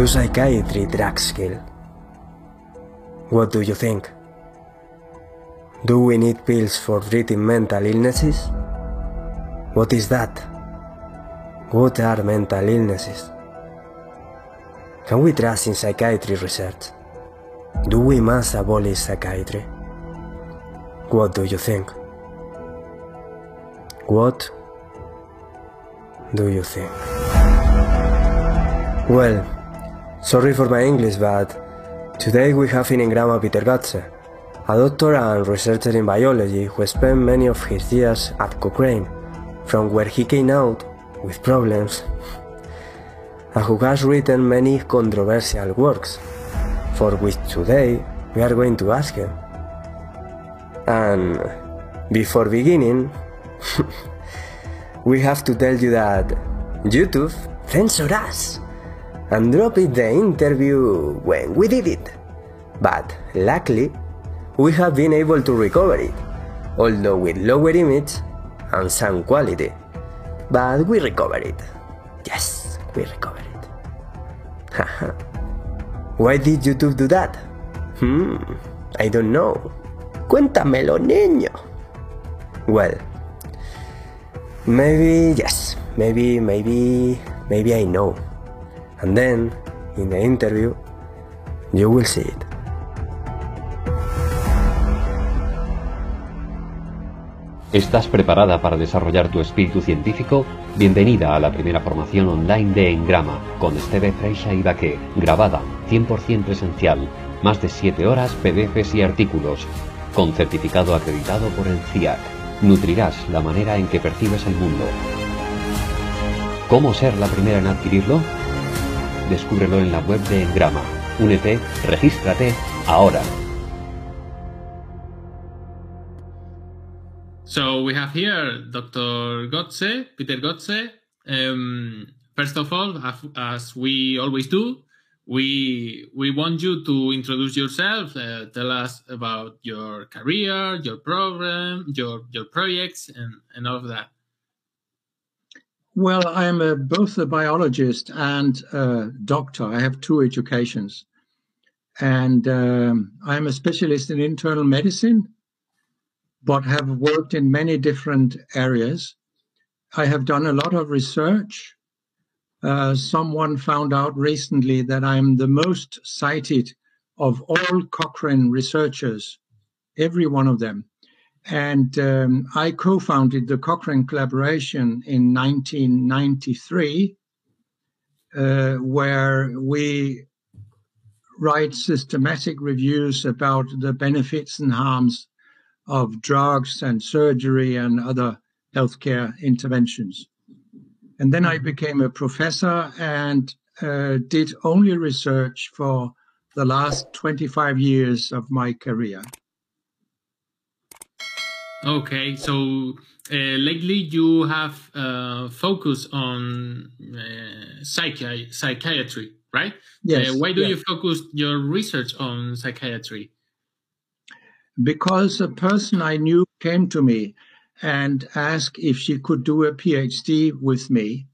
Do psychiatry drugs kill? What do you think? Do we need pills for treating mental illnesses? What is that? What are mental illnesses? Can we trust in psychiatry research? Do we must abolish psychiatry? What do you think? What do you think? Well, sorry for my English, but today we have in Engrama Peter Gøtzsche, a doctor and researcher in biology who spent many of his years at Cochrane, from where he came out with problems, and who has written many controversial works, for which today we are going to ask him. And before beginning, we have to tell you that YouTube censored us and dropped the interview when we did it. But luckily, we have been able to recover it, although with lower image and some quality. But we recovered it. Yes, we recovered it. Why did YouTube do that? Hmm, I don't know. Cuéntamelo, niño. Well, maybe yes, maybe, maybe, maybe I know. And then, in the interview, you will see it. ¿Estás preparada para desarrollar tu espíritu científico? Bienvenida a la primera formación online de Engrama con Esteve Freixa y Baqué, grabada 100% presencial, más de 7 horas, PDFs y artículos, con certificado acreditado por el CIAC. Nutrirás la manera en que percibes el mundo. ¿Cómo ser la primera en adquirirlo? Descúbrelo en la web de Engrama. Únete, regístrate ahora. So we have here Dr. Gotze, Peter Gotze. Um, first of all, as- we always do, we we want you to introduce yourself, uh, tell us about your career, your program, your your projects, and and all of that. Well, I'm a, both a biologist and a doctor. I have two educations. And um, I'm a specialist in internal medicine, but have worked in many different areas. I have done a lot of research. Uh, someone found out recently that I'm the most cited of all Cochrane researchers, every one of them. And um, I co founded the Cochrane Collaboration in 1993, uh, where we write systematic reviews about the benefits and harms of drugs and surgery and other healthcare interventions. And then I became a professor and uh, did only research for the last 25 years of my career. Okay, so uh, lately you have uh, focused on uh, psychi- psychiatry, right? Yes, Uh, why do yeah. you focus your research on psychiatry? because a person I knew came to me and asked if she could do a PhD with me.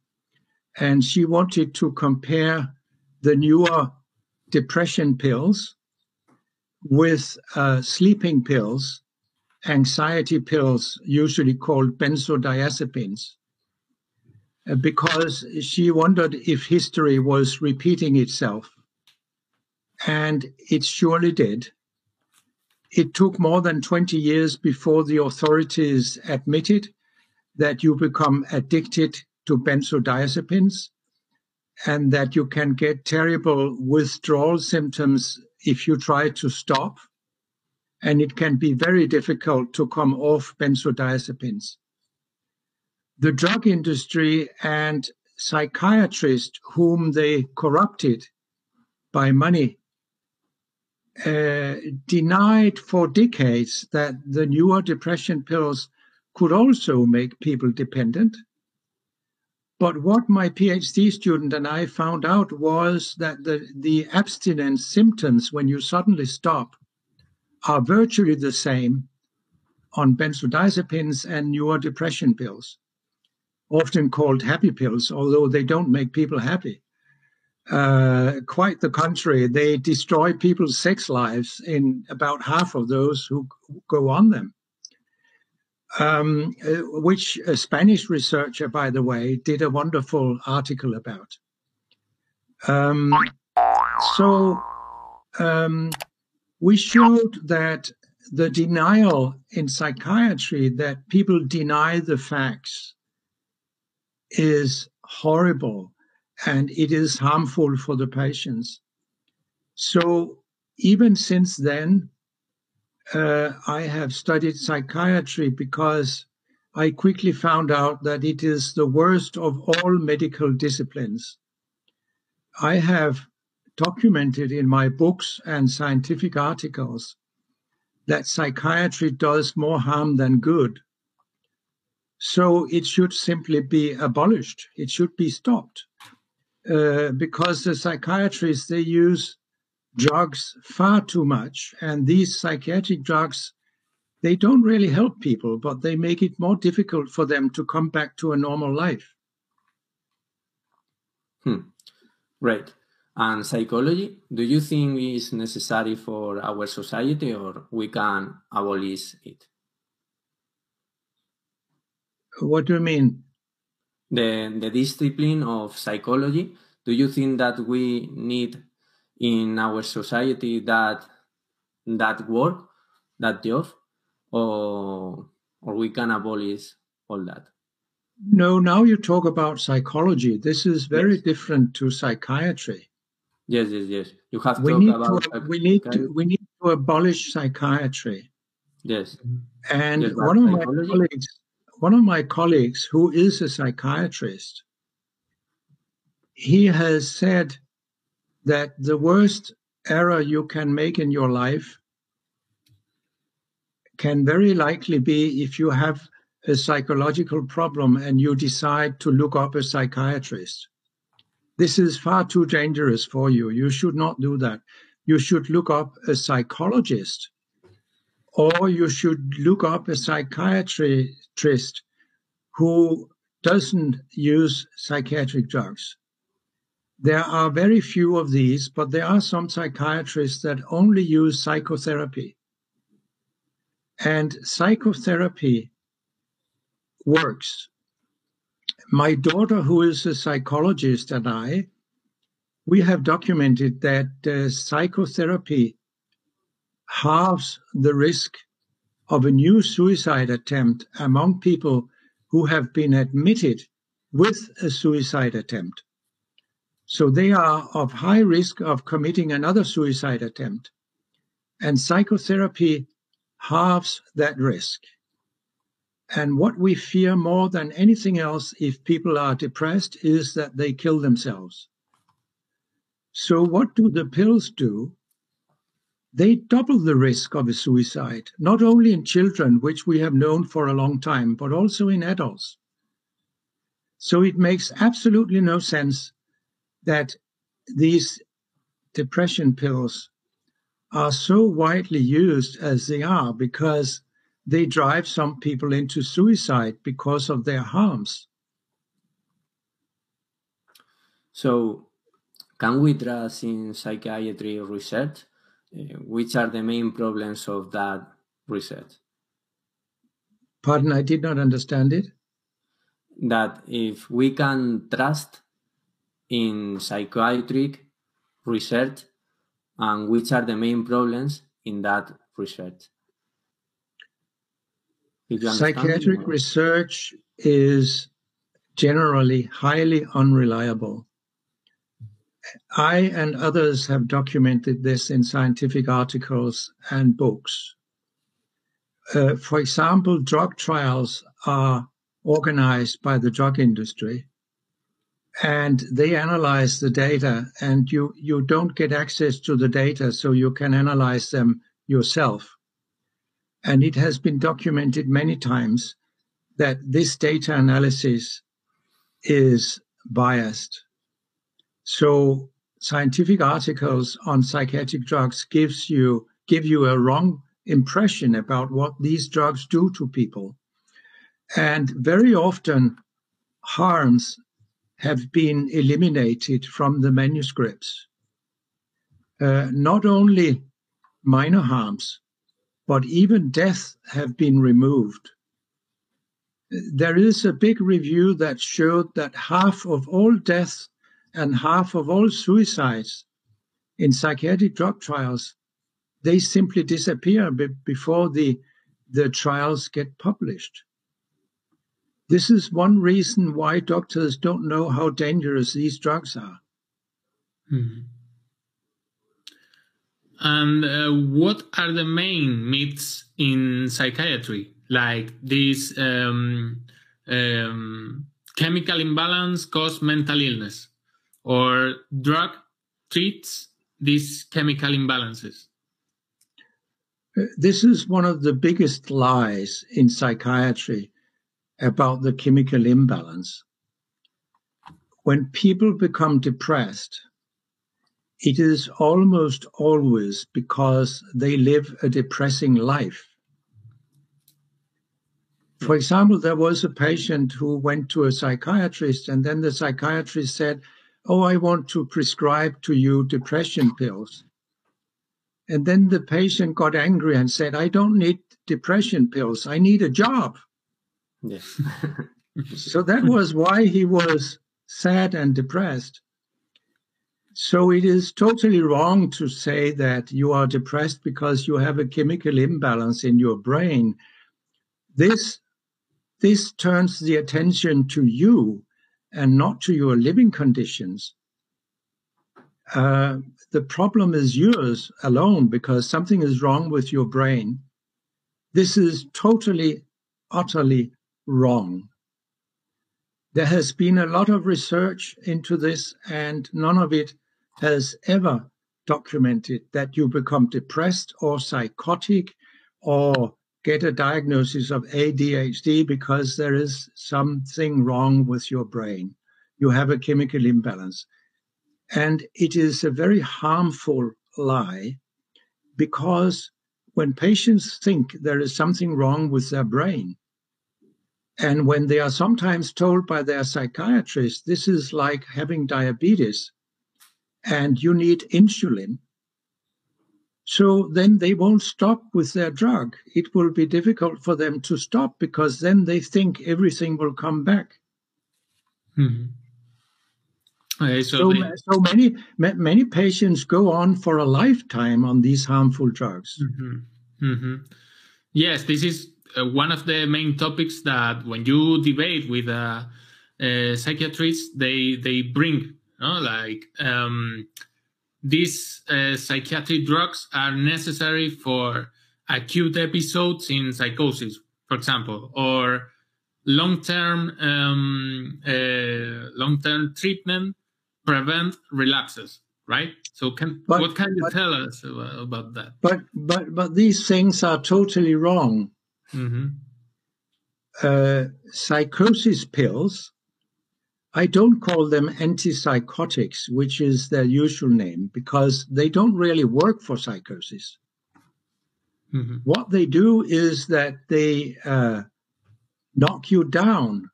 And she wanted to compare the newer depression pills with uh, sleeping pills, anxiety pills, usually called benzodiazepines. Uh, because she wondered if history was repeating itself. And it surely did it took more than 20 years before the authorities admitted that you become addicted to benzodiazepines and that you can get terrible withdrawal symptoms if you try to stop. And it can be very difficult to come off benzodiazepines. The drug industry and psychiatrists whom they corrupted by money uh, denied for decades that the newer depression pills could also make people dependent. But what my PhD student and I found out was that the, the abstinence symptoms when you suddenly stop are virtually the same on benzodiazepines and newer depression pills, often called happy pills, although they don't make people happy. Uh, quite the contrary. They destroy people's sex lives in about half of those who go on them. Um, uh, which a Spanish researcher, by the way, did a wonderful article about. Um, so um, we showed that the denial in psychiatry that people deny the facts is horrible and it is harmful for the patients. So even since then, uh, I have studied psychiatry because I quickly found out that it is the worst of all medical disciplines. I have documented in my books and scientific articles that psychiatry does more harm than good. So it should simply be abolished. It should be stopped. Uh, because the psychiatrists, they use drugs far too much. And these psychiatric drugs, they don't really help people, but they make it more difficult for them to come back to a normal life. Hmm. Right. And psychology, do you think is necessary for our society or we can abolish it? What do you mean? The, the discipline of psychology, do you think that we need in our society that that work, that job, or or we can abolish all that? No, now you talk about psychology. This is very yes. different to psychiatry. Yes, yes, yes. You have we need to, we need to we need to abolish psychiatry. Yes. And yes, one of my colleagues, one of my colleagues who is a psychiatrist, he has said that the worst error you can make in your life can very likely be if you have a psychological problem and you decide to look up a psychiatrist. This is far too dangerous for you. You should not do that. You should look up a psychologist or you should look up a psychiatrist who doesn't use psychiatric drugs. There are very few of these, but there are some psychiatrists that only use psychotherapy. And psychotherapy works my daughter, who is a psychologist, and I, we have documented that uh, psychotherapy halves the risk of a new suicide attempt among people who have been admitted with a suicide attempt. So they are of high risk of committing another suicide attempt. And psychotherapy halves that risk. And what we fear more than anything else if people are depressed is that they kill themselves. So, what do the pills do? They double the risk of a suicide, not only in children, which we have known for a long time, but also in adults. So, it makes absolutely no sense that these depression pills are so widely used as they are because they drive some people into suicide because of their harms. So, can we trust in psychiatry research? Uh, which are the main problems of that research? Pardon, I did not understand it. That if we can trust in psychiatric research, and which are the main problems in that research? Psychiatric research is generally highly unreliable. I and others have documented this in scientific articles and books. Uh, for example, drug trials are organized by the drug industry and they analyze the data and you, you don't get access to the data so you can analyze them yourself. And it has been documented many times that this data analysis is biased. So scientific articles on psychiatric drugs gives you give you a wrong impression about what these drugs do to people and very often harms have been eliminated from the manuscripts. Uh, not only minor harms, but even death have been removed. There is a big review that showed that half of all deaths and half of all suicides in psychiatric drug trials, they simply disappear before the, the trials get published. This is one reason why doctors don't know how dangerous these drugs are. Mm-hmm. And uh, what are the main myths in psychiatry? Like this um, um, chemical imbalance cause mental illness, or drug treats these chemical imbalances? This is one of the biggest lies in psychiatry about the chemical imbalance. When people become depressed, it is almost always because they live a depressing life. For hmm. example, there was a patient who went to a psychiatrist, and then the psychiatrist said, Oh, I want to prescribe to you depression pills. And then the patient got angry and said, I don't need depression pills. I need a job. Yes. so that was why he was sad and depressed. So it is totally wrong to say that you are depressed because you have a chemical imbalance in your brain. This, this turns the attention to you and not to your living conditions. Uh, the problem is yours alone because something is wrong with your brain. This is totally, utterly wrong. There has been a lot of research into this, and none of it has ever documented that you become depressed or psychotic or get a diagnosis of ADHD because there is something wrong with your brain. You have a chemical imbalance. And it is a very harmful lie because when patients think there is something wrong with their brain, and when they are sometimes told by their psychiatrist, this is like having diabetes and you need insulin, so then they won't stop with their drug. It will be difficult for them to stop because then they think everything will come back. Mm-hmm. Okay, so, so, so, many many patients go on for a lifetime on these harmful drugs. Mm-hmm. Mm-hmm. Yes, this is uh, one of the main topics that when you debate with a, a psychiatrist, they they bring, know, like um, these uh, psychiatric drugs are necessary for acute episodes in psychosis, for example, or long-term um, uh, long-term treatment prevent relapses, right? So, can but, what can you but, tell us about that? But but but these things are totally wrong. Mm-hmm. Uh, psychosis pills. I don't call them antipsychotics, which is their usual name, because they don't really work for psychosis. Mm-hmm. What they do is that they uh, knock you down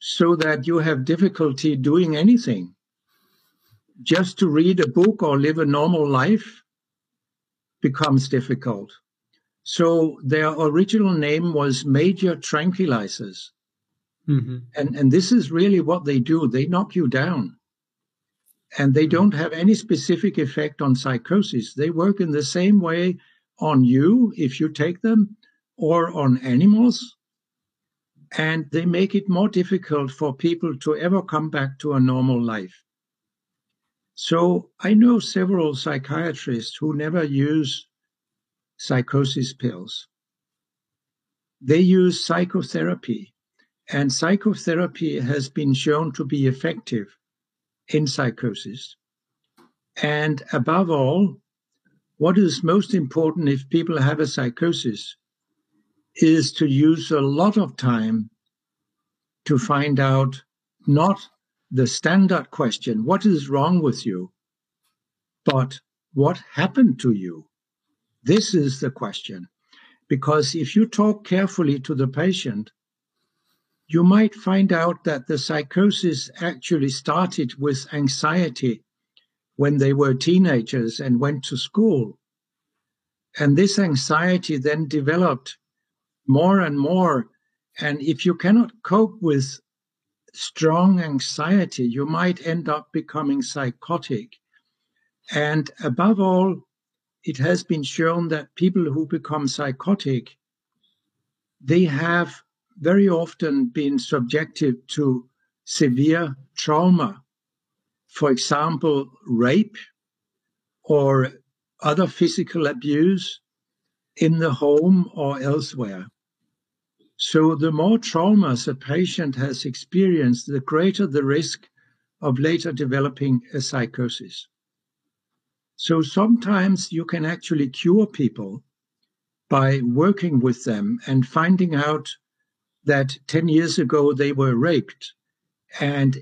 so that you have difficulty doing anything just to read a book or live a normal life becomes difficult. So their original name was major tranquilizers. Mm-hmm. And, and this is really what they do. They knock you down. And they don't have any specific effect on psychosis. They work in the same way on you if you take them or on animals. And they make it more difficult for people to ever come back to a normal life. So I know several psychiatrists who never use psychosis pills. They use psychotherapy, and psychotherapy has been shown to be effective in psychosis. And above all, what is most important if people have a psychosis is to use a lot of time to find out not the standard question, what is wrong with you? But what happened to you? This is the question. Because if you talk carefully to the patient, you might find out that the psychosis actually started with anxiety when they were teenagers and went to school. And this anxiety then developed more and more. And if you cannot cope with strong anxiety, you might end up becoming psychotic. And above all, it has been shown that people who become psychotic, they have very often been subjected to severe trauma. For example, rape or other physical abuse in the home or elsewhere. So the more traumas a patient has experienced, the greater the risk of later developing a psychosis. So sometimes you can actually cure people by working with them and finding out that 10 years ago they were raped and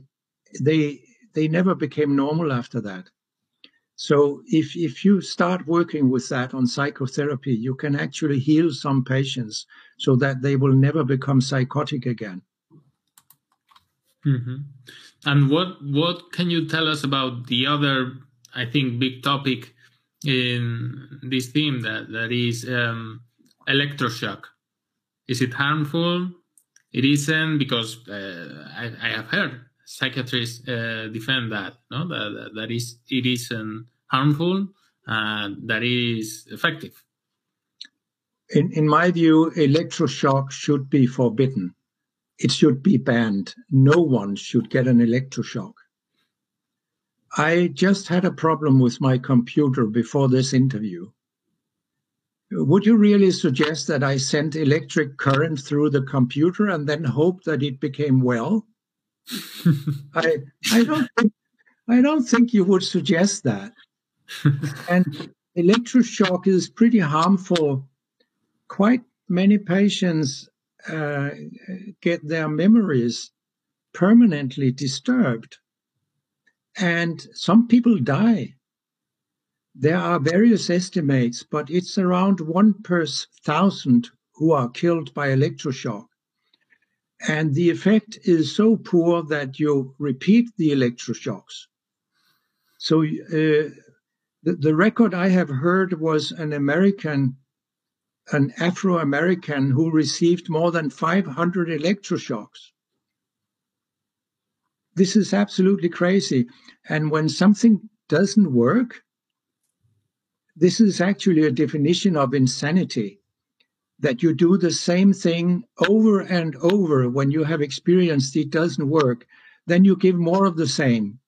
they they never became normal after that. So if if you start working with that on psychotherapy, you can actually heal some patients so that they will never become psychotic again. Mm-hmm. And what what can you tell us about the other, I think, big topic in this theme that that is um, electroshock? Is it harmful? It isn't because uh, I, I have heard psychiatrists uh, defend that no? That, that is it isn't harmful and that is effective. In in my view electroshock should be forbidden. It should be banned. No one should get an electroshock. I just had a problem with my computer before this interview would you really suggest that i sent electric current through the computer and then hope that it became well I I don't think I don't think you would suggest that. and electroshock is pretty harmful. Quite many patients uh, get their memories permanently disturbed, and some people die. There are various estimates, but it's around one per thousand who are killed by electroshock. And the effect is so poor that you repeat the electroshocks. So uh, the, the record I have heard was an American, an Afro American who received more than 500 electroshocks. This is absolutely crazy. And when something doesn't work, this is actually a definition of insanity that you do the same thing over and over when you have experienced it doesn't work, then you give more of the same.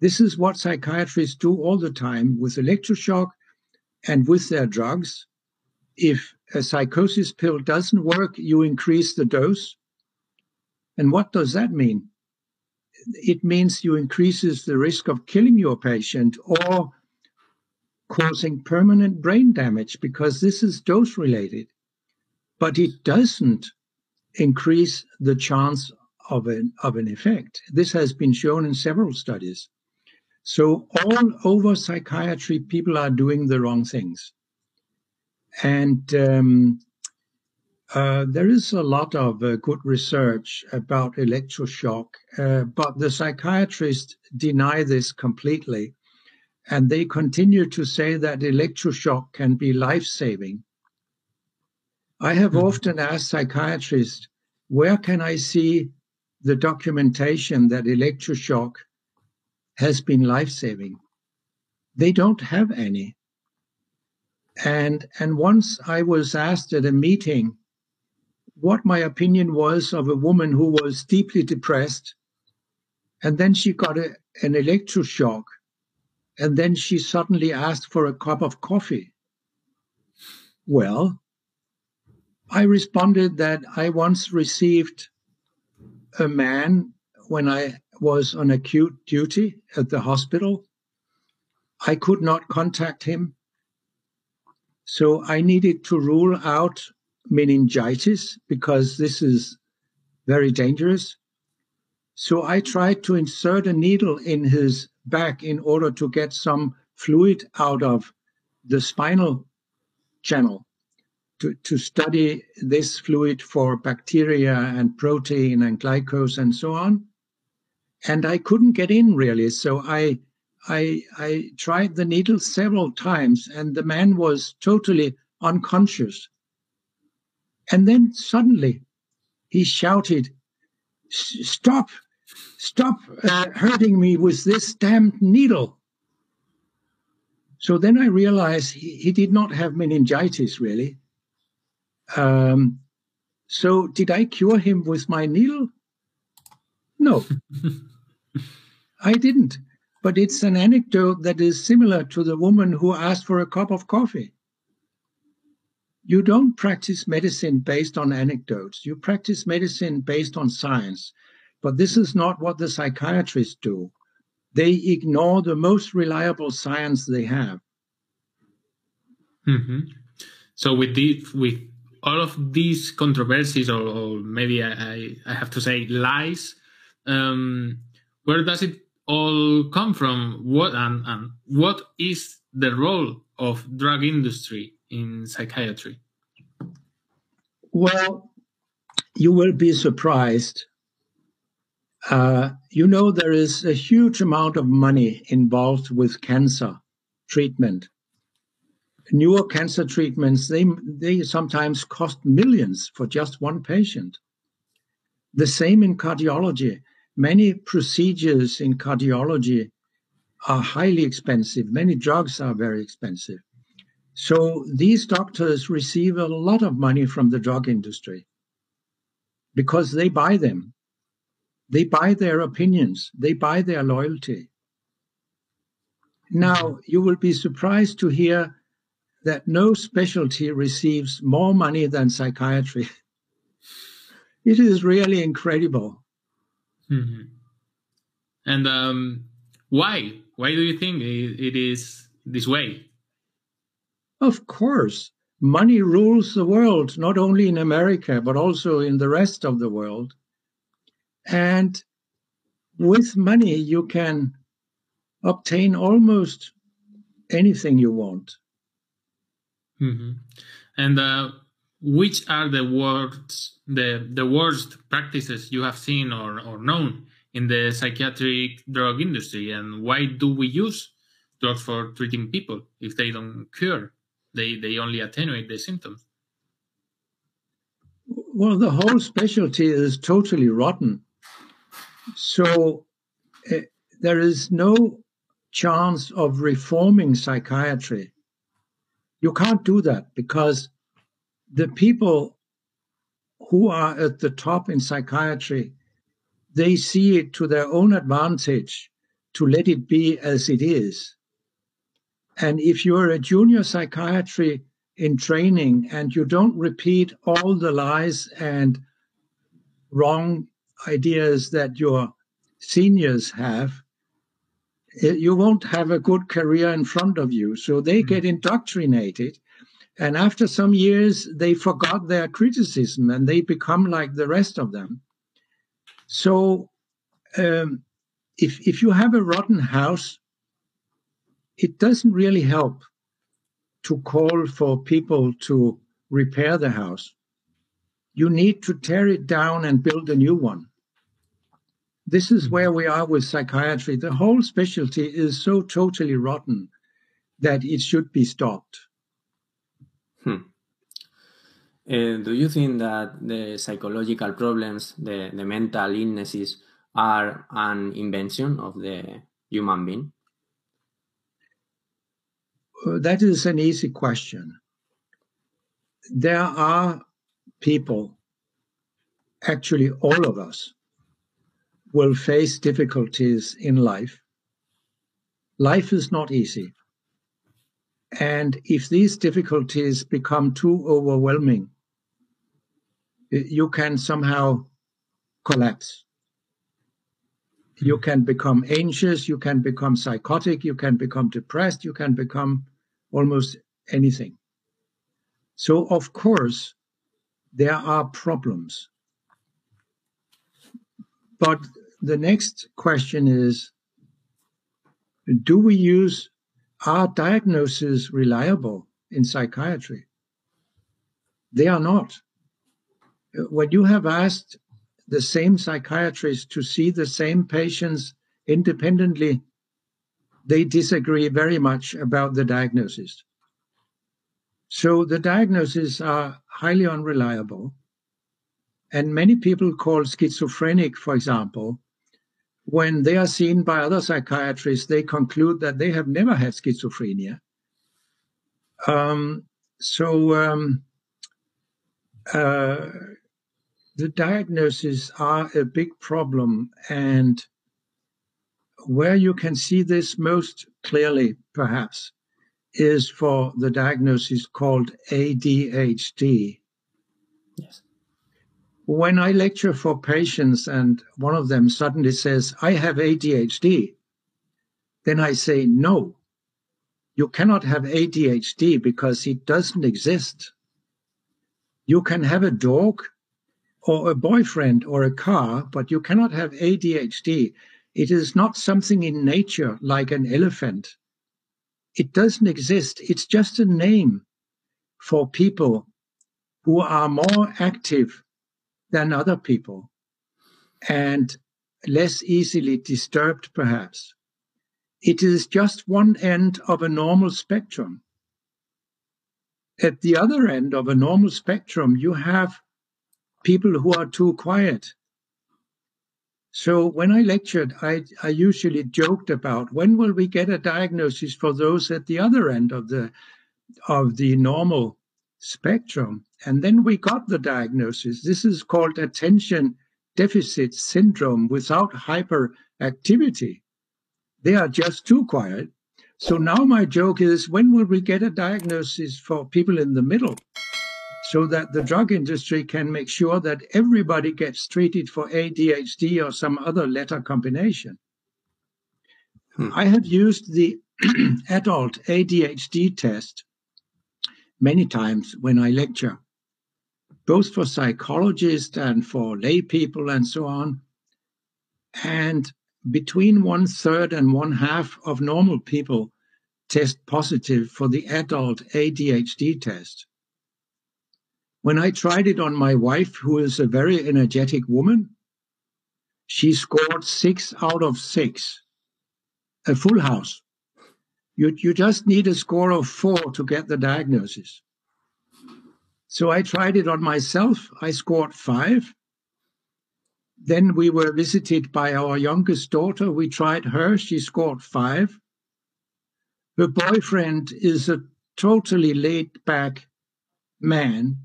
This is what psychiatrists do all the time with electroshock and with their drugs. If a psychosis pill doesn't work, you increase the dose. And what does that mean? It means you increases the risk of killing your patient or causing permanent brain damage because this is dose related but it doesn't increase the chance of an, of an effect. This has been shown in several studies. So all over psychiatry, people are doing the wrong things. And um, uh, there is a lot of uh, good research about electroshock, uh, but the psychiatrists deny this completely. And they continue to say that electroshock can be life saving. I have mm-hmm. often asked psychiatrists, where can I see the documentation that electroshock has been life saving? They don't have any. And, and once I was asked at a meeting what my opinion was of a woman who was deeply depressed, and then she got a, an electroshock, and then she suddenly asked for a cup of coffee. Well, I responded that I once received a man when I was on acute duty at the hospital. I could not contact him. So I needed to rule out meningitis because this is very dangerous. So I tried to insert a needle in his back in order to get some fluid out of the spinal channel to, to study this fluid for bacteria and protein and glucose and so on. And I couldn't get in really. So I, I, I tried the needle several times and the man was totally unconscious. And then suddenly he shouted, Stop, stop uh, hurting me with this damned needle. So then I realized he, he did not have meningitis really. Um, so did I cure him with my needle? No, I didn't. But it's an anecdote that is similar to the woman who asked for a cup of coffee. You don't practice medicine based on anecdotes. You practice medicine based on science. But this is not what the psychiatrists do. They ignore the most reliable science they have. Mm-hmm. So with the with all of these controversies, or, or maybe I, I have to say lies, um, where does it all come from? What and, and what is the role of drug industry in psychiatry? Well, you will be surprised. Uh, you know, there is a huge amount of money involved with cancer treatment. Newer cancer treatments, they, they sometimes cost millions for just one patient. The same in cardiology. Many procedures in cardiology are highly expensive. Many drugs are very expensive. So these doctors receive a lot of money from the drug industry because they buy them. They buy their opinions. They buy their loyalty. Now, you will be surprised to hear that no specialty receives more money than psychiatry. it is really incredible. Mm-hmm. And um, why? Why do you think it is this way? Of course, money rules the world, not only in America, but also in the rest of the world. And with money, you can obtain almost anything you want. Mm-hmm. And uh, which are the worst, the, the worst practices you have seen or, or known in the psychiatric drug industry? And why do we use drugs for treating people if they don't cure? They they only attenuate the symptoms. Well, the whole specialty is totally rotten. So uh, there is no chance of reforming psychiatry. You can't do that because the people who are at the top in psychiatry, they see it to their own advantage to let it be as it is. And if you're a junior psychiatry in training and you don't repeat all the lies and wrong ideas that your seniors have, eh, you won't have a good career in front of you. So they mm. get indoctrinated. And after some years, they forgot their criticism and they become like the rest of them. So um, if, if you have a rotten house, it doesn't really help to call for people to repair the house. You need to tear it down and build a new one. This is where we are with psychiatry. The whole specialty is so totally rotten that it should be stopped. Hmm. Uh, do you think that the psychological problems, the, the mental illnesses, are an invention of the human being? Uh, that is an easy question. There are people, actually, all of us, will face difficulties in life. Life is not easy. And if these difficulties become too overwhelming, you can somehow collapse. You can become anxious, you can become psychotic, you can become depressed, you can become almost anything. So, of course, there are problems. But the next question is do we use are diagnoses reliable in psychiatry? They are not. When you have asked the same psychiatrist to see the same patients independently, they disagree very much about the diagnosis. So the diagnoses are highly unreliable. And many people call schizophrenic, for example, when they are seen by other psychiatrists, they conclude that they have never had schizophrenia. Um, so um, uh, the diagnoses are a big problem. And where you can see this most clearly, perhaps, is for the diagnosis called ADHD. Yes. When I lecture for patients and one of them suddenly says, I have ADHD, then I say, no, you cannot have ADHD because it doesn't exist. You can have a dog or a boyfriend or a car, but you cannot have ADHD. It is not something in nature like an elephant. It doesn't exist. It's just a name for people who are more active than other people and less easily disturbed, perhaps. It is just one end of a normal spectrum. At the other end of a normal spectrum, you have people who are too quiet. So when I lectured, I, I usually joked about when will we get a diagnosis for those at the other end of the of the normal spectrum. And then we got the diagnosis. This is called attention deficit syndrome without hyperactivity. They are just too quiet. So now my joke is when will we get a diagnosis for people in the middle? So that the drug industry can make sure that everybody gets treated for ADHD or some other letter combination. Hmm. I have used the adult ADHD test many times when I lecture, both for psychologists and for lay people and so on. And between one third and one half of normal people test positive for the adult ADHD test. When I tried it on my wife, who is a very energetic woman, she scored six out of six, a full house. You, you just need a score of four to get the diagnosis. So I tried it on myself. I scored five. Then we were visited by our youngest daughter. We tried her. She scored five. Her boyfriend is a totally laid back man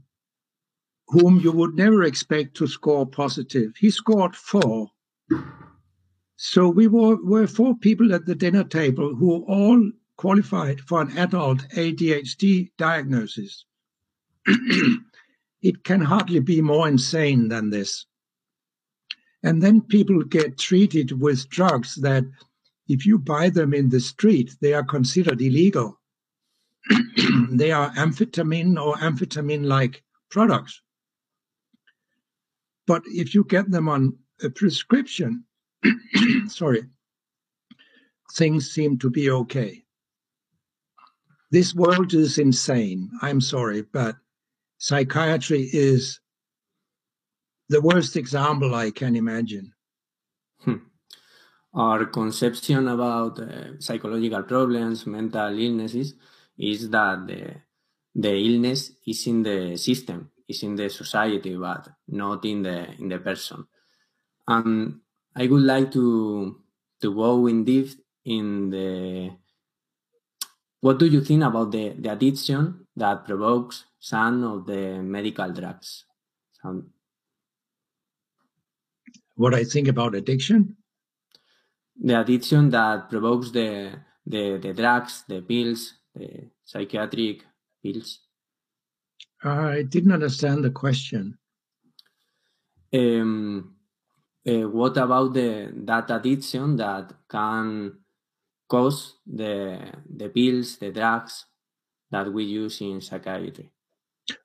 whom you would never expect to score positive. He scored four. So we were, were four people at the dinner table who all qualified for an adult ADHD diagnosis. it can hardly be more insane than this. And then people get treated with drugs that, if you buy them in the street, they are considered illegal. they are amphetamine or amphetamine like products. But if you get them on a prescription, sorry, things seem to be okay. This world is insane. I'm sorry, but psychiatry is the worst example I can imagine. Hmm. Our conception about uh, psychological problems, mental illnesses, is that the, the illness is in the system, is in the society, but not in the in the person. And I would like to to go in deep in the what do you think about the, the addiction that provokes some of the medical drugs? Some... What I think about addiction? The addiction that provokes the the, the drugs, the pills, the psychiatric pills. I didn't understand the question. Um, uh, what about the that addiction that can cause the the pills, the drugs that we use in psychiatry?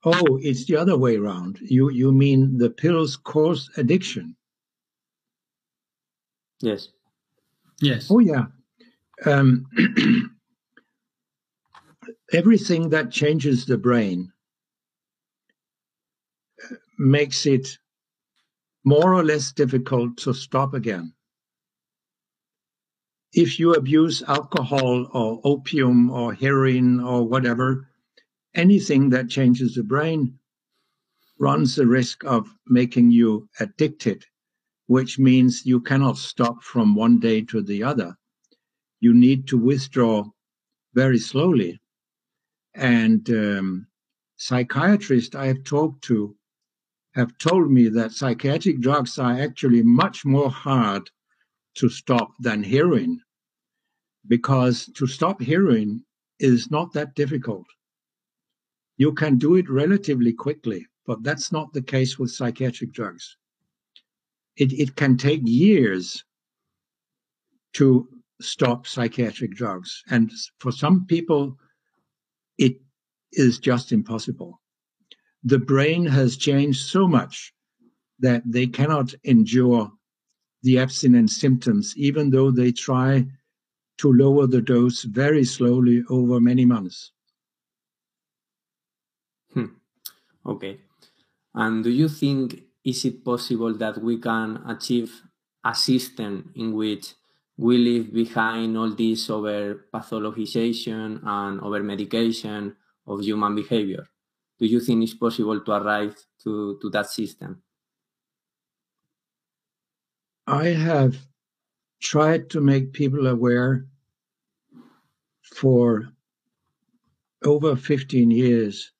Oh, it's the other way around. You you mean the pills cause addiction? Yes. Yes. Oh yeah. Um, everything that changes the brain makes it more or less difficult to stop again. If you abuse alcohol or opium or heroin or whatever, anything that changes the brain runs the risk of making you addicted, which means you cannot stop from one day to the other. You need to withdraw very slowly. And um, psychiatrists I have talked to have told me that psychiatric drugs are actually much more hard to stop than heroin because to stop heroin is not that difficult. You can do it relatively quickly, but that's not the case with psychiatric drugs. It, it can take years to stop psychiatric drugs. And for some people, it is just impossible the brain has changed so much that they cannot endure the abstinence symptoms, even though they try to lower the dose very slowly over many months. Hmm. Okay. And do you think is it possible that we can achieve a system in which we leave behind all this over pathologization and over medication of human behavior? Do you think it's possible to arrive to, to that system? I have tried to make people aware for over 15 years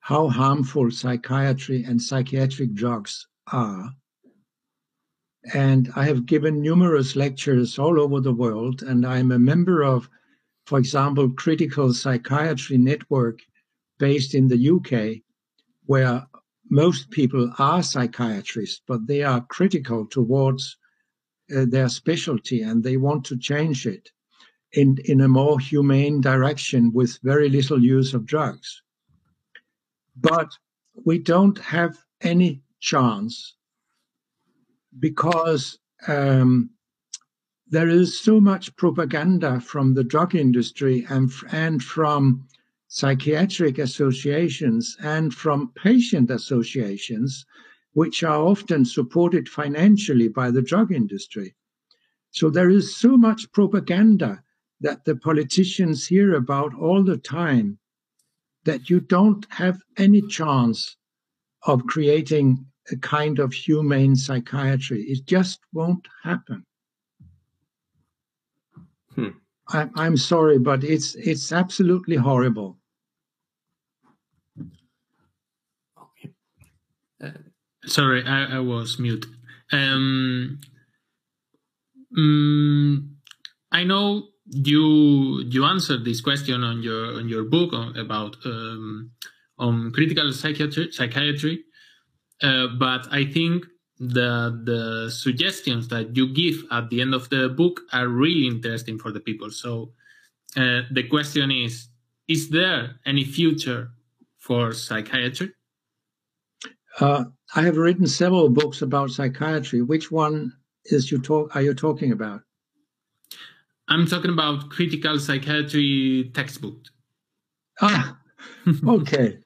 how harmful psychiatry and psychiatric drugs are. And I have given numerous lectures all over the world, and I'm a member of, for example, Critical Psychiatry Network based in the UK, where most people are psychiatrists, but they are critical towards uh, their specialty and they want to change it in, in a more humane direction with very little use of drugs. But we don't have any chance because um, there is so much propaganda from the drug industry and, and from psychiatric associations and from patient associations, which are often supported financially by the drug industry. So there is so much propaganda that the politicians hear about all the time that you don't have any chance of creating a kind of humane psychiatry. It just won't happen. Hmm. I, I'm sorry, but it's it's absolutely horrible. Sorry, I, I was mute. Um, um, I know you you answered this question on your on your book on, about um, on critical psychiatry, psychiatry uh, but I think the the suggestions that you give at the end of the book are really interesting for the people. So uh, the question is: Is there any future for psychiatry? Uh, I have written several books about psychiatry. Which one is you talk? Are you talking about? I'm talking about critical psychiatry textbook. Ah, okay,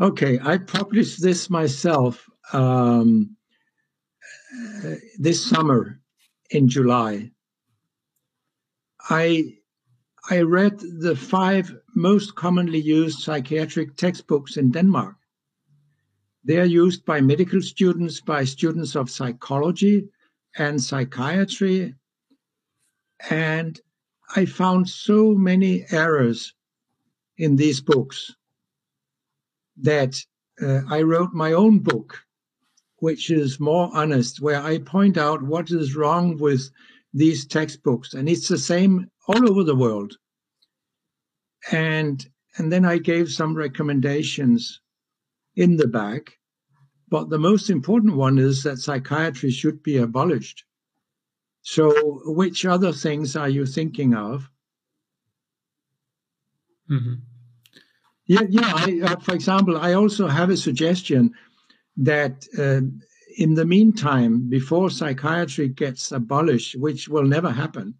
okay. I published this myself um, uh, this summer in July. I I read the five most commonly used psychiatric textbooks in Denmark. They are used by medical students, by students of psychology and psychiatry. And I found so many errors in these books that uh, I wrote my own book, which is more honest, where I point out what is wrong with these textbooks. And it's the same all over the world. And and then I gave some recommendations in the back. But the most important one is that psychiatry should be abolished. So, which other things are you thinking of? Mm-hmm. Yeah, yeah. I, uh, for example, I also have a suggestion that uh, in the meantime, before psychiatry gets abolished, which will never happen,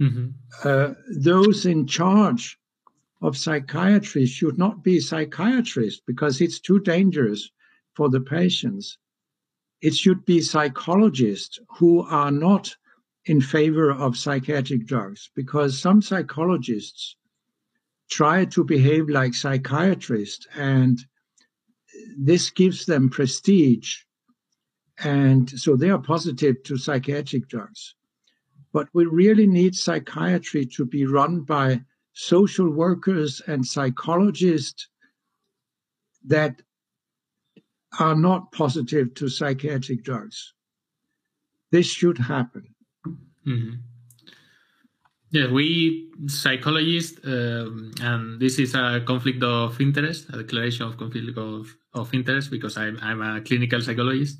mm-hmm. uh, those in charge of psychiatry should not be psychiatrists because it's too dangerous for the patients. It should be psychologists who are not in favor of psychiatric drugs because some psychologists try to behave like psychiatrists and this gives them prestige and so they are positive to psychiatric drugs but we really need psychiatry to be run by social workers and psychologists that are not positive to psychiatric drugs this should happen mm-hmm. Yeah, we psychologists, um, and this is a conflict of interest, a declaration of conflict of, of interest, because I'm, I'm a clinical psychologist.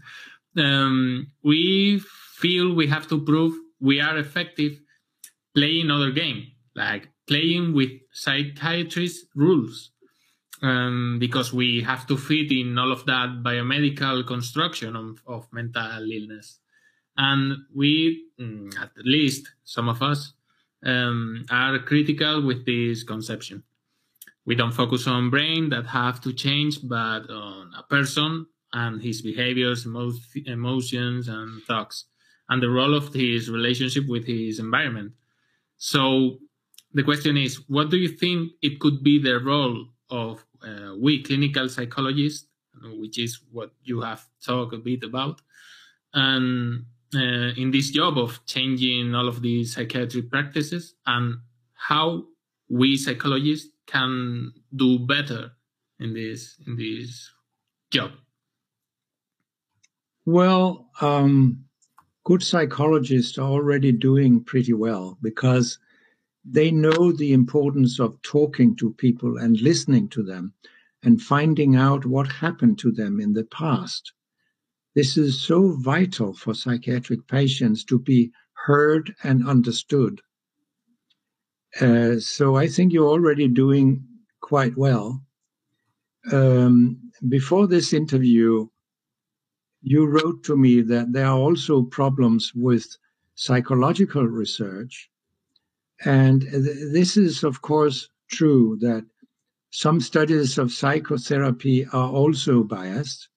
Um, we feel we have to prove we are effective playing other game, like playing with psychiatrist rules, um, because we have to fit in all of that biomedical construction of, of mental illness. And we, mm, at least some of us, um, are critical with this conception. We don't focus on brain that have to change, but on a person and his behaviors, emo- emotions, and thoughts, and the role of his relationship with his environment. So the question is, what do you think it could be the role of uh, we clinical psychologists, which is what you have talked a bit about, and uh, in this job of changing all of these psychiatric practices and how we psychologists can do better in this in this job? Well um, good psychologists are already doing pretty well because they know the importance of talking to people and listening to them and finding out what happened to them in the past this is so vital for psychiatric patients to be heard and understood. Uh, so I think you're already doing quite well. Um, before this interview, you wrote to me that there are also problems with psychological research. And th- this is, of course, true that some studies of psychotherapy are also biased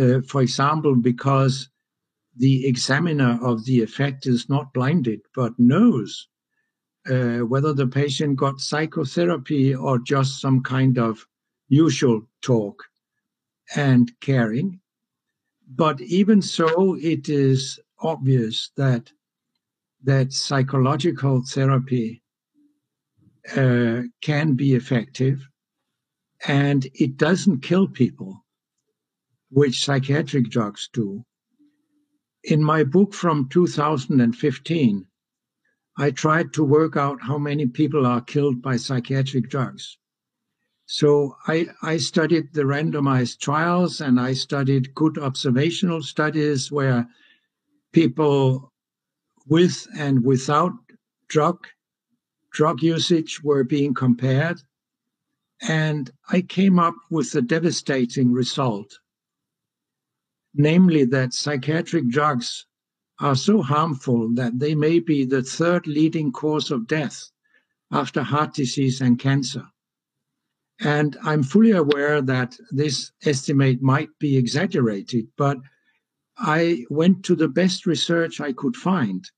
uh, for example, because the examiner of the effect is not blinded but knows uh, whether the patient got psychotherapy or just some kind of usual talk and caring. But even so, it is obvious that that psychological therapy uh, can be effective and it doesn't kill people which psychiatric drugs do. In my book from 2015, I tried to work out how many people are killed by psychiatric drugs. So I, I studied the randomized trials and I studied good observational studies where people with and without drug drug usage were being compared. And I came up with a devastating result namely that psychiatric drugs are so harmful that they may be the third leading cause of death after heart disease and cancer. And I'm fully aware that this estimate might be exaggerated, but I went to the best research I could find.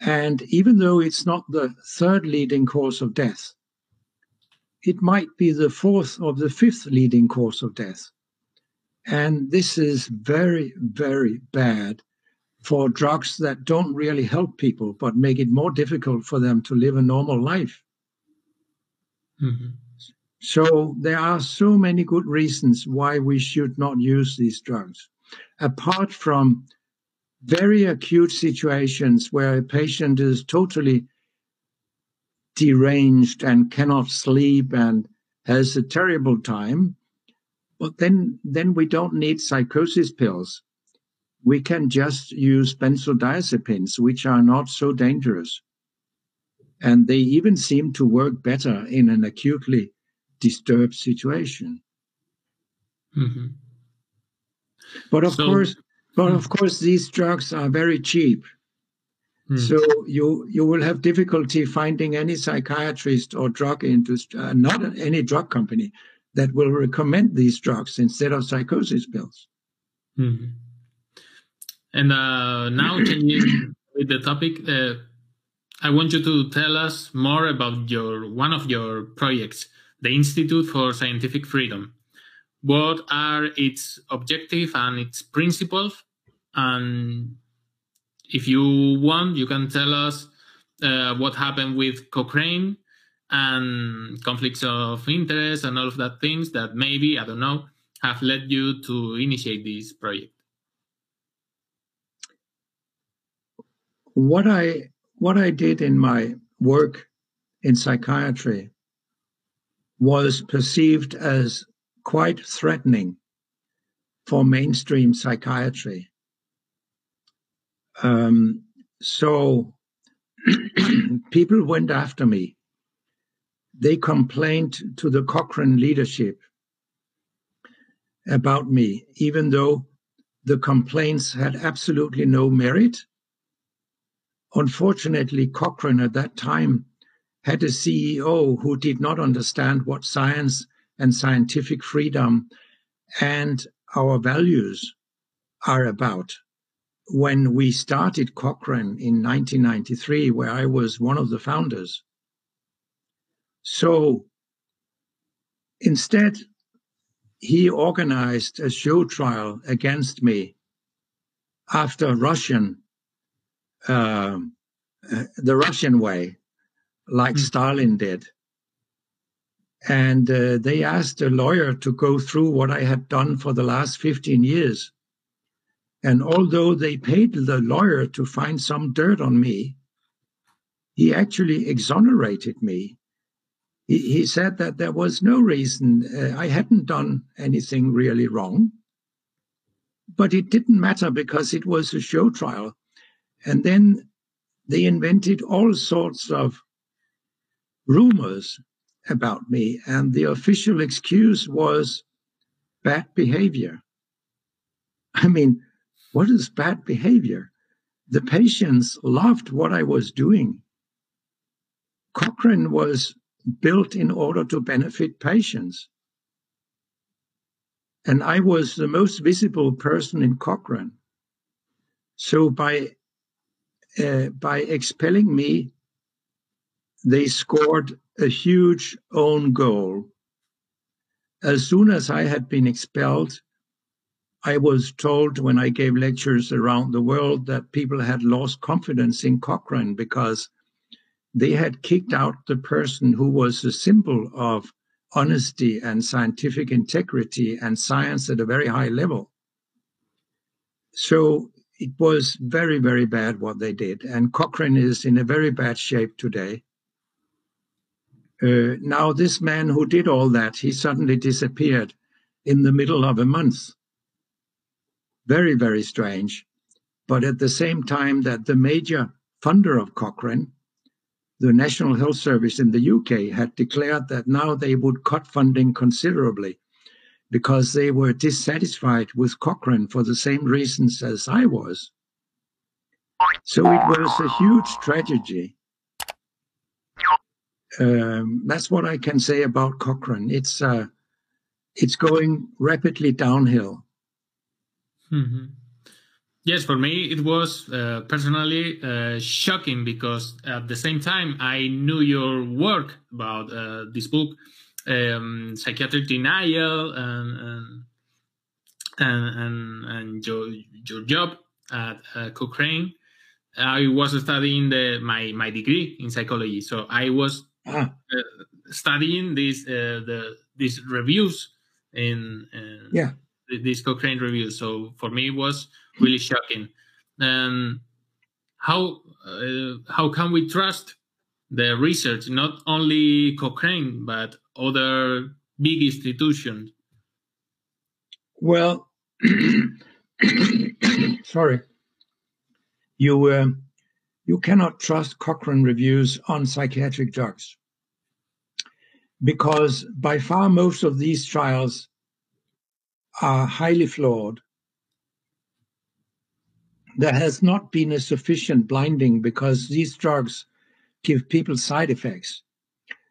And even though it's not the third leading cause of death, it might be the fourth or the fifth leading cause of death. And this is very, very bad for drugs that don't really help people, but make it more difficult for them to live a normal life. Mm-hmm. So there are so many good reasons why we should not use these drugs. Apart from very acute situations where a patient is totally deranged and cannot sleep and has a terrible time, but then, then we don't need psychosis pills. We can just use benzodiazepines, which are not so dangerous. And they even seem to work better in an acutely disturbed situation. Mm-hmm. But of so, course, but of course, these drugs are very cheap. Mm. So you you will have difficulty finding any psychiatrist or drug industry, uh, not any drug company, that will recommend these drugs instead of psychosis pills. Mm. And uh, now, changing with the topic, uh, I want you to tell us more about your one of your projects, the Institute for Scientific Freedom. What are its objective and its principles? And if you want, you can tell us uh, what happened with Cochrane and conflicts of interest and all of that things that maybe, I don't know, have led you to initiate this project. What I what I did in my work in psychiatry was perceived as quite threatening for mainstream psychiatry. Um, so people went after me. They complained to the Cochrane leadership about me, even though the complaints had absolutely no merit. Unfortunately, Cochrane at that time had a CEO who did not understand what science and scientific freedom and our values are about when we started Cochrane in 1993, where I was one of the founders. So instead, he organized a show trial against me after Russian, uh, the Russian way, like mm. Stalin did. And uh, they asked a lawyer to go through what I had done for the last 15 years and although they paid the lawyer to find some dirt on me, he actually exonerated me. He, he said that there was no reason, uh, I hadn't done anything really wrong. But it didn't matter because it was a show trial. And then they invented all sorts of rumors about me. And the official excuse was bad behavior. I mean, what is bad behavior? The patients loved what I was doing. Cochrane was built in order to benefit patients. And I was the most visible person in Cochrane. So by uh, by expelling me, they scored a huge own goal. As soon as I had been expelled, I was told when I gave lectures around the world that people had lost confidence in Cochrane because they had kicked out the person who was a symbol of honesty and scientific integrity and science at a very high level. So it was very, very bad what they did. And Cochrane is in a very bad shape today. Uh, now, this man who did all that, he suddenly disappeared in the middle of a month very, very strange. But at the same time that the major funder of Cochrane, the National Health Service in the UK, had declared that now they would cut funding considerably because they were dissatisfied with Cochrane for the same reasons as I was. So it was a huge tragedy. Um, that's what I can say about Cochrane. It's uh, it's going rapidly downhill. Mm-hmm. Yes, for me it was uh, personally uh, shocking because at the same time I knew your work about uh, this book, um, psychiatric denial, and and and, and, and your your job at uh, Cochrane. I was studying the my my degree in psychology, so I was ah. Uh, studying these uh, the these reviews in, in yeah this Cochrane review. So for me, it was really shocking. And how uh, how can we trust the research, not only Cochrane but other big institutions? Well, sorry, you uh, you cannot trust Cochrane reviews on psychiatric drugs because by far most of these trials are highly flawed. there has not been a sufficient blinding because these drugs give people side effects.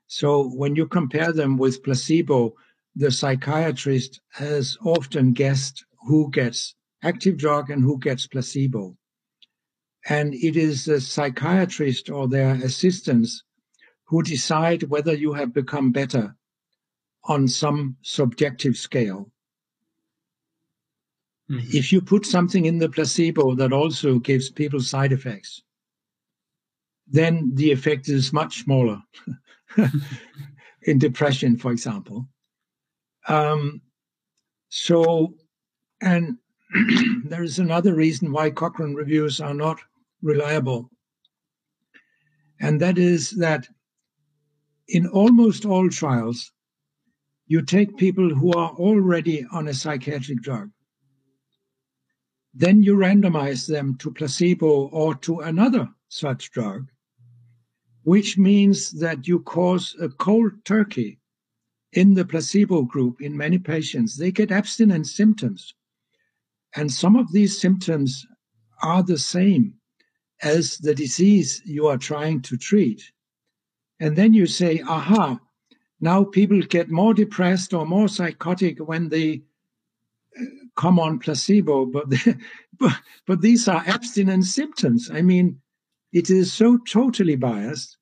So when you compare them with placebo, the psychiatrist has often guessed who gets active drug and who gets placebo. And it is the psychiatrist or their assistants who decide whether you have become better on some subjective scale. Mm-hmm. If you put something in the placebo that also gives people side effects, then the effect is much smaller. in depression, for example. Um, so, and there is another reason why Cochrane reviews are not reliable. And that is that in almost all trials, you take people who are already on a psychiatric drug. Then you randomize them to placebo or to another such drug, which means that you cause a cold turkey in the placebo group in many patients. They get abstinence symptoms. And some of these symptoms are the same as the disease you are trying to treat. And then you say, aha, now people get more depressed or more psychotic when they uh, come on placebo, but, but, but these are abstinence symptoms. I mean, it is so totally biased.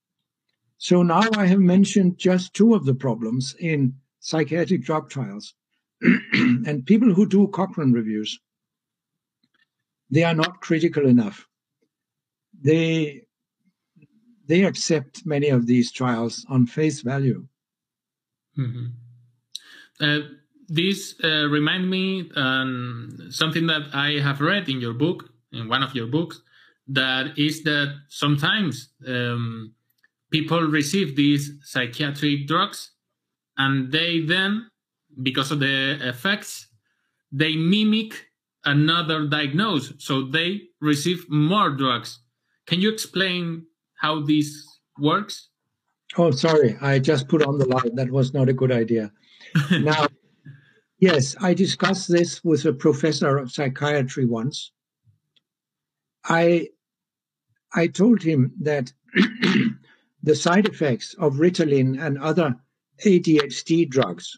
So now I have mentioned just two of the problems in psychiatric drug trials. and people who do Cochrane reviews they are not critical enough. They they accept many of these trials on face value. Mm-hmm. Uh, this uh, remind me um, something that I have read in your book, in one of your books, that is that sometimes um, people receive these psychiatric drugs and they then, because of the effects, they mimic another diagnosis. So they receive more drugs. Can you explain how this works? Oh, sorry. I just put on the light. That was not a good idea. now, yes, I discussed this with a professor of psychiatry once. I I told him that the side effects of Ritalin and other ADHD drugs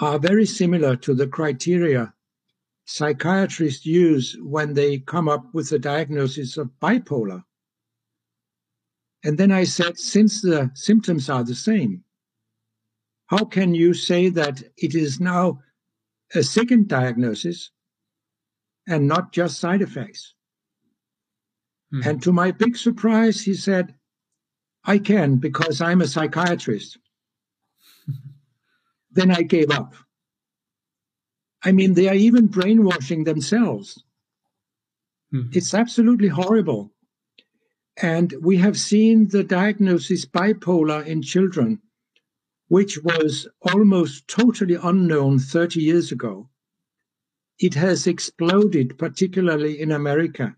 are very similar to the criteria psychiatrists use when they come up with a diagnosis of bipolar. And then I said, since the symptoms are the same, how can you say that it is now a second diagnosis and not just side effects? Mm. And to my big surprise, he said, I can because I'm a psychiatrist. then I gave up. I mean, they are even brainwashing themselves. Mm. It's absolutely horrible. And we have seen the diagnosis bipolar in children, which was almost totally unknown 30 years ago. It has exploded, particularly in America,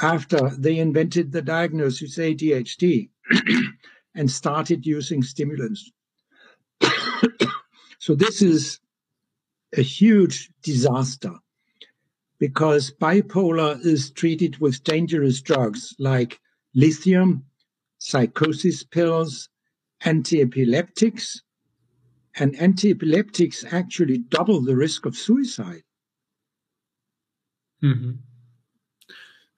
after they invented the diagnosis ADHD and started using stimulants. so this is a huge disaster because bipolar is treated with dangerous drugs like lithium, psychosis pills, anti-epileptics, and anti-epileptics actually double the risk of suicide. Mm-hmm.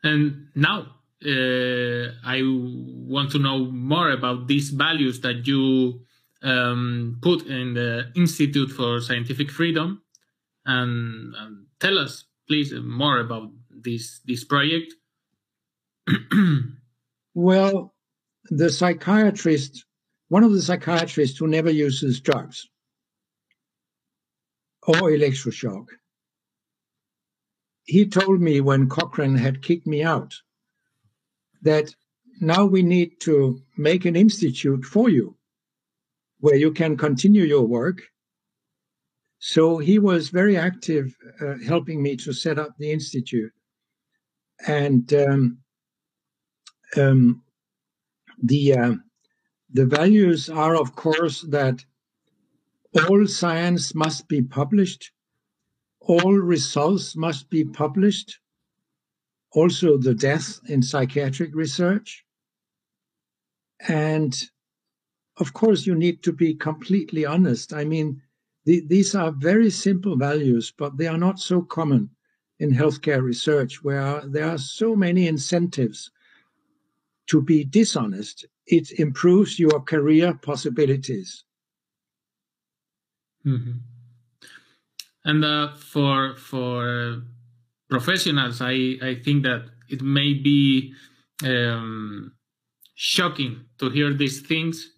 And now uh, I want to know more about these values that you um, put in the Institute for Scientific Freedom and, and tell us, please, uh, more about this this project. well, the psychiatrist, one of the psychiatrists who never uses drugs or electroshock, he told me when Cochrane had kicked me out that now we need to make an institute for you where you can continue your work so he was very active, uh, helping me to set up the institute. And um, um, the uh, the values are, of course, that all science must be published, all results must be published, also the death in psychiatric research. And of course, you need to be completely honest. I mean, the, these are very simple values, but they are not so common in healthcare research where there are so many incentives to be dishonest. It improves your career possibilities. Mm-hmm. And uh, for for professionals, I, I think that it may be um, shocking to hear these things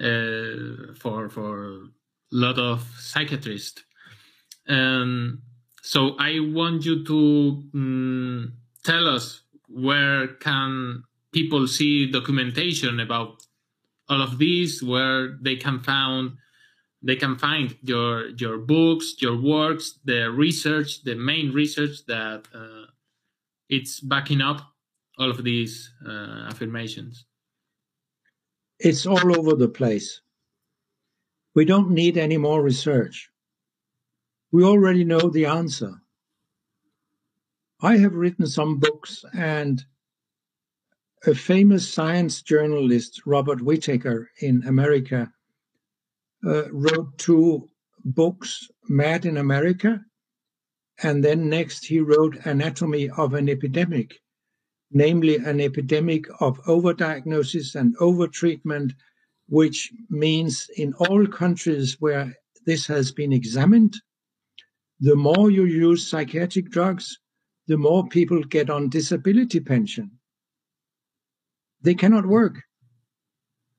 uh, for for lot of psychiatrists. And so I want you to um, tell us where can people see documentation about all of these, where they can find they can find your your books, your works, the research, the main research that uh, it's backing up all of these uh, affirmations. It's all over the place. We don't need any more research. We already know the answer. I have written some books, and a famous science journalist, Robert Whitaker in America, uh, wrote two books, Mad in America, and then next he wrote Anatomy of an Epidemic, namely an epidemic of overdiagnosis and overtreatment, which means in all countries where this has been examined, the more you use psychiatric drugs, the more people get on disability pension. They cannot work.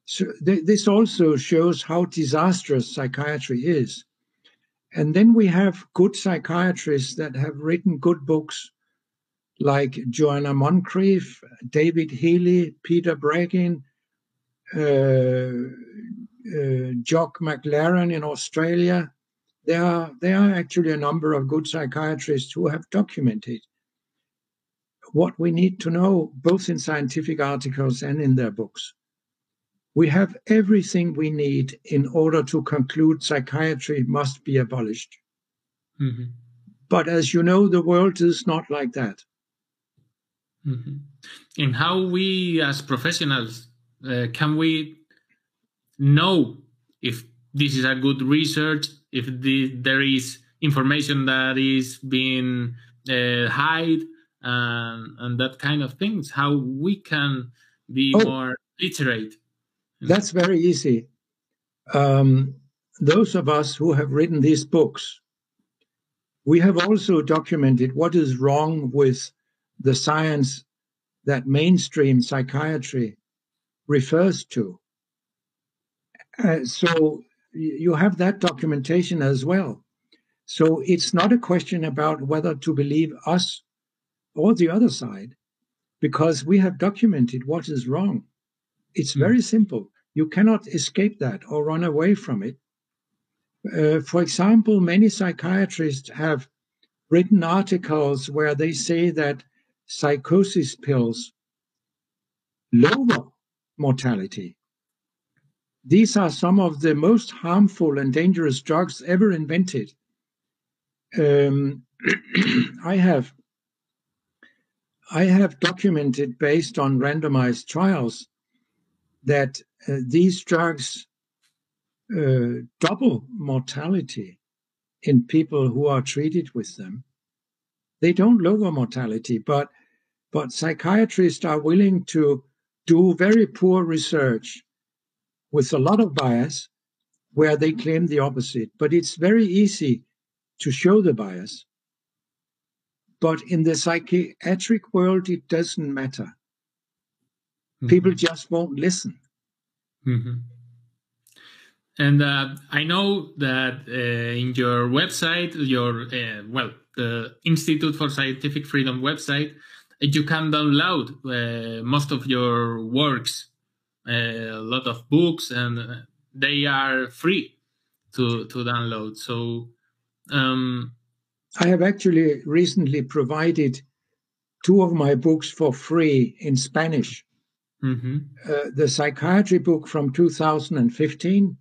So th- this also shows how disastrous psychiatry is. And then we have good psychiatrists that have written good books like Joanna Moncrieff, David Healy, Peter Breggin, uh, Jock McLaren in Australia. There are, there are actually a number of good psychiatrists who have documented what we need to know, both in scientific articles and in their books. We have everything we need in order to conclude psychiatry must be abolished. Mm-hmm. But as you know, the world is not like that. Mm-hmm. And how we as professionals uh, can we know if this is a good research, if the, there is information that is being uh, hide and, and that kind of things, how we can be oh. more literate that's very easy. Um, those of us who have written these books, we have also documented what is wrong with the science that mainstream psychiatry refers to. Uh, so you have that documentation as well. So it's not a question about whether to believe us or the other side, because we have documented what is wrong. It's hmm. very simple. You cannot escape that or run away from it. Uh, for example, many psychiatrists have written articles where they say that psychosis pills lower mortality. These are some of the most harmful and dangerous drugs ever invented. Um, I have I have documented based on randomized trials that uh, these drugs uh, double mortality in people who are treated with them. They don't lower mortality, but but psychiatrists are willing to do very poor research with a lot of bias where they claim the opposite. But it's very easy to show the bias. But in the psychiatric world, it doesn't matter. Mm-hmm. People just won't listen. Mm-hmm. And uh, I know that uh, in your website, your uh, well, the Institute for Scientific Freedom website, you can download uh, most of your works, uh, a lot of books, and uh, they are free to to download. So, um, I have actually recently provided two of my books for free in Spanish. Mm-hmm. Uh, the psychiatry book from 2015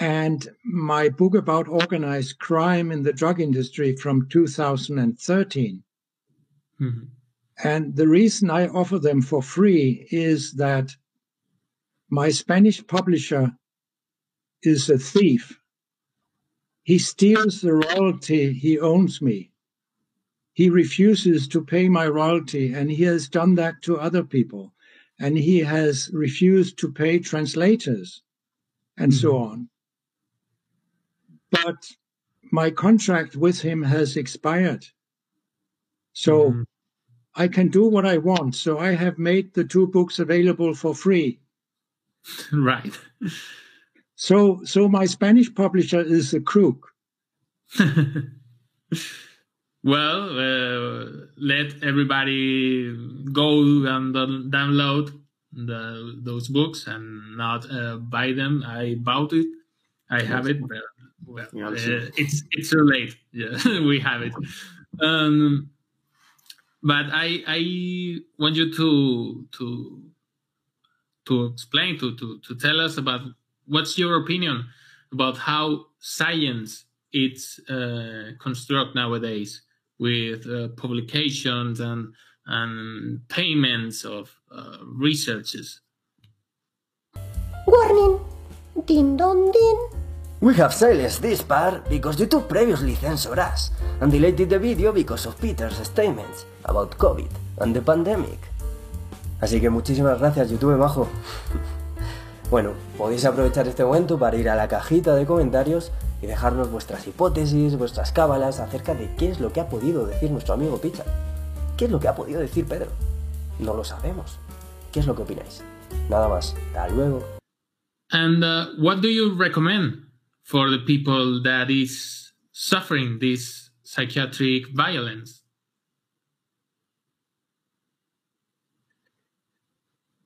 and my book about organized crime in the drug industry from 2013. Mm-hmm. And the reason I offer them for free is that my Spanish publisher is a thief. He steals the royalty he owns me. He refuses to pay my royalty, and he has done that to other people. And he has refused to pay translators and mm-hmm. so on. But my contract with him has expired. So mm-hmm. I can do what I want. So I have made the two books available for free. Right. So so my Spanish publisher is a crook. well, uh, let everybody go and download the, those books and not uh, buy them. I bought it. I have it. But, well, uh, it's it's too late. Yeah, we have it. Um, but I I want you to to to explain to to to tell us about what's your opinion about how science it's uh, construct nowadays with uh, publications and and payments of uh. Warning! Din don din! We have silenced this part because YouTube previously censored us and deleted the video because of Peter's statements about COVID and the pandemic. Así que muchísimas gracias YouTube bajo. bueno, podéis aprovechar este momento para ir a la cajita de comentarios y dejarnos vuestras hipótesis, vuestras cábalas acerca de qué es lo que ha podido decir nuestro amigo Picha. ¿Qué es lo que ha podido decir Pedro? No lo sabemos. ¿Qué es lo que opináis? Nada más. Hasta luego. And uh, what do you recommend for the people that is suffering this psychiatric violence?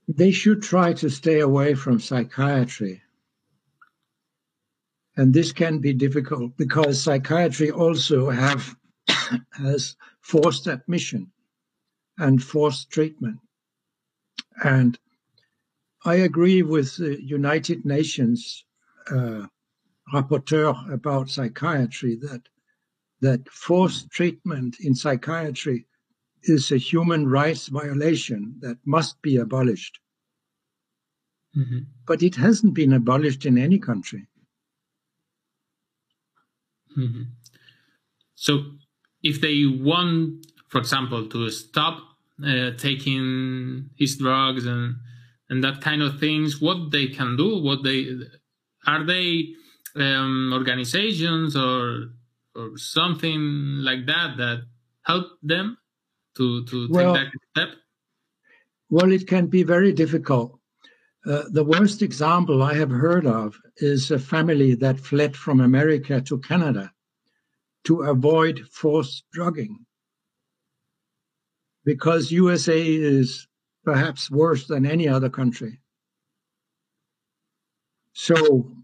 They should try to stay away from psychiatry. And this can be difficult because psychiatry also have has forced admission and forced treatment. And I agree with the United Nations uh, rapporteur about psychiatry that that forced treatment in psychiatry is a human rights violation that must be abolished. Mm-hmm. But it hasn't been abolished in any country. Mm-hmm. So, if they want, for example, to stop uh, taking his drugs and and that kind of things, what they can do, what they are they um, organizations or or something like that that help them to to well, take that step? Well, it can be very difficult. Uh, the worst example I have heard of is a family that fled from America to Canada to avoid forced drugging because USA is perhaps worse than any other country. So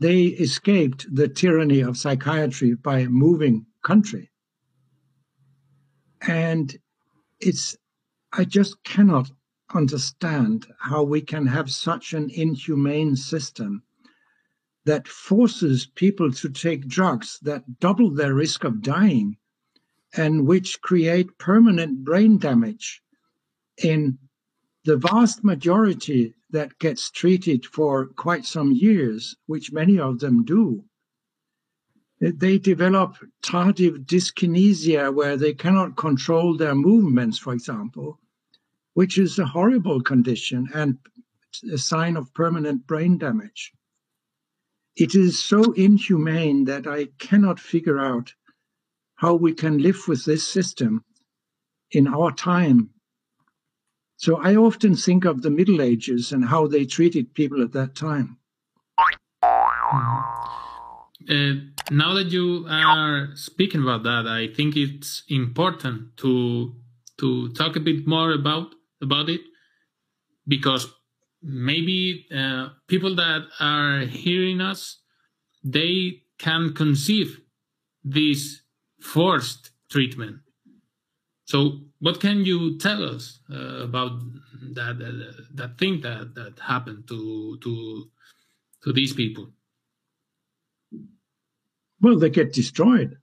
they escaped the tyranny of psychiatry by moving country. And it's, I just cannot understand how we can have such an inhumane system that forces people to take drugs that double their risk of dying and which create permanent brain damage in the vast majority that gets treated for quite some years, which many of them do, they develop tardive dyskinesia where they cannot control their movements, for example, which is a horrible condition and a sign of permanent brain damage. It is so inhumane that I cannot figure out how we can live with this system in our time so I often think of the Middle Ages and how they treated people at that time. Uh, now that you are speaking about that, I think it's important to to talk a bit more about about it because maybe uh, people that are hearing us they can conceive this forced treatment so, what can you tell us uh, about that, that that thing that that happened to to to these people? Well, they get destroyed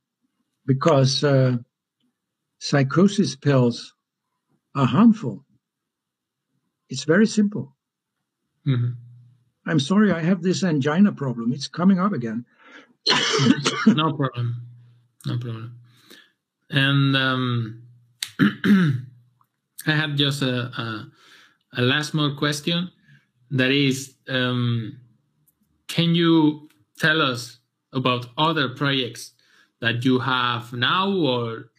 because uh, psychosis pills are harmful. It's very simple. Mm-hmm. I'm sorry, I have this angina problem. It's coming up again. no problem. No problem. And um, I have just a, a, a, last more question. That is, um, can you tell us about other projects that you have now or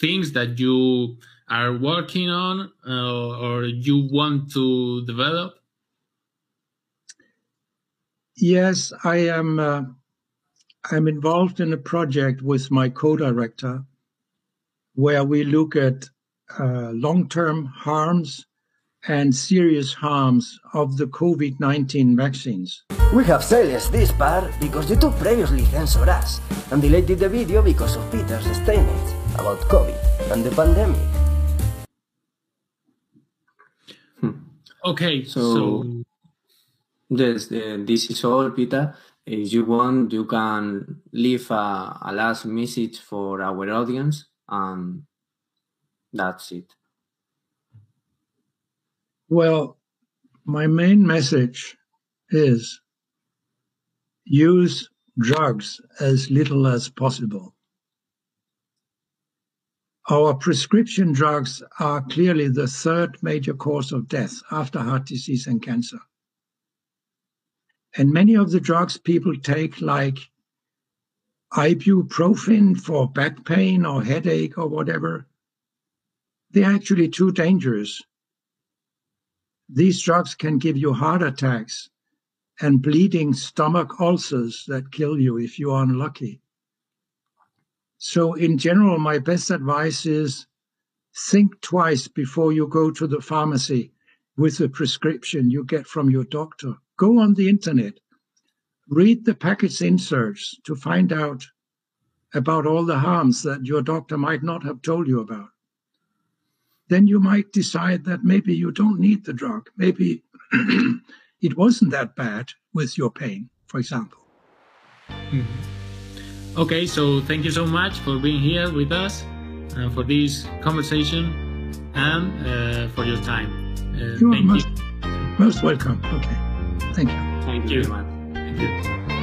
things that you are working on uh, or you want to develop? Yes, I am. Uh, I'm involved in a project with my co-director, where we look at uh, long-term harms and serious harms of the COVID-19 vaccines. We have silenced this part because YouTube previously censored us and deleted the video because of Peter's statements about COVID and the pandemic. Okay, So, so yes, uh, this is all, Peter. If you want, you can leave a, a last message for our audience, and that's it. Well, my main message is use drugs as little as possible. Our prescription drugs are clearly the third major cause of death after heart disease and cancer. And many of the drugs people take, like ibuprofen for back pain or headache or whatever, they're actually too dangerous. These drugs can give you heart attacks and bleeding stomach ulcers that kill you if you are unlucky. So, in general, my best advice is think twice before you go to the pharmacy with a prescription you get from your doctor. Go on the internet, read the package inserts to find out about all the harms that your doctor might not have told you about. Then you might decide that maybe you don't need the drug. Maybe it wasn't that bad with your pain, for example. Mhm. Okay, so thank you so much for being here with us and for this conversation and uh, for your time. Uh, You are most, you. most welcome. Okay. Thank you. Thank you. you very much. Thank you. Yeah.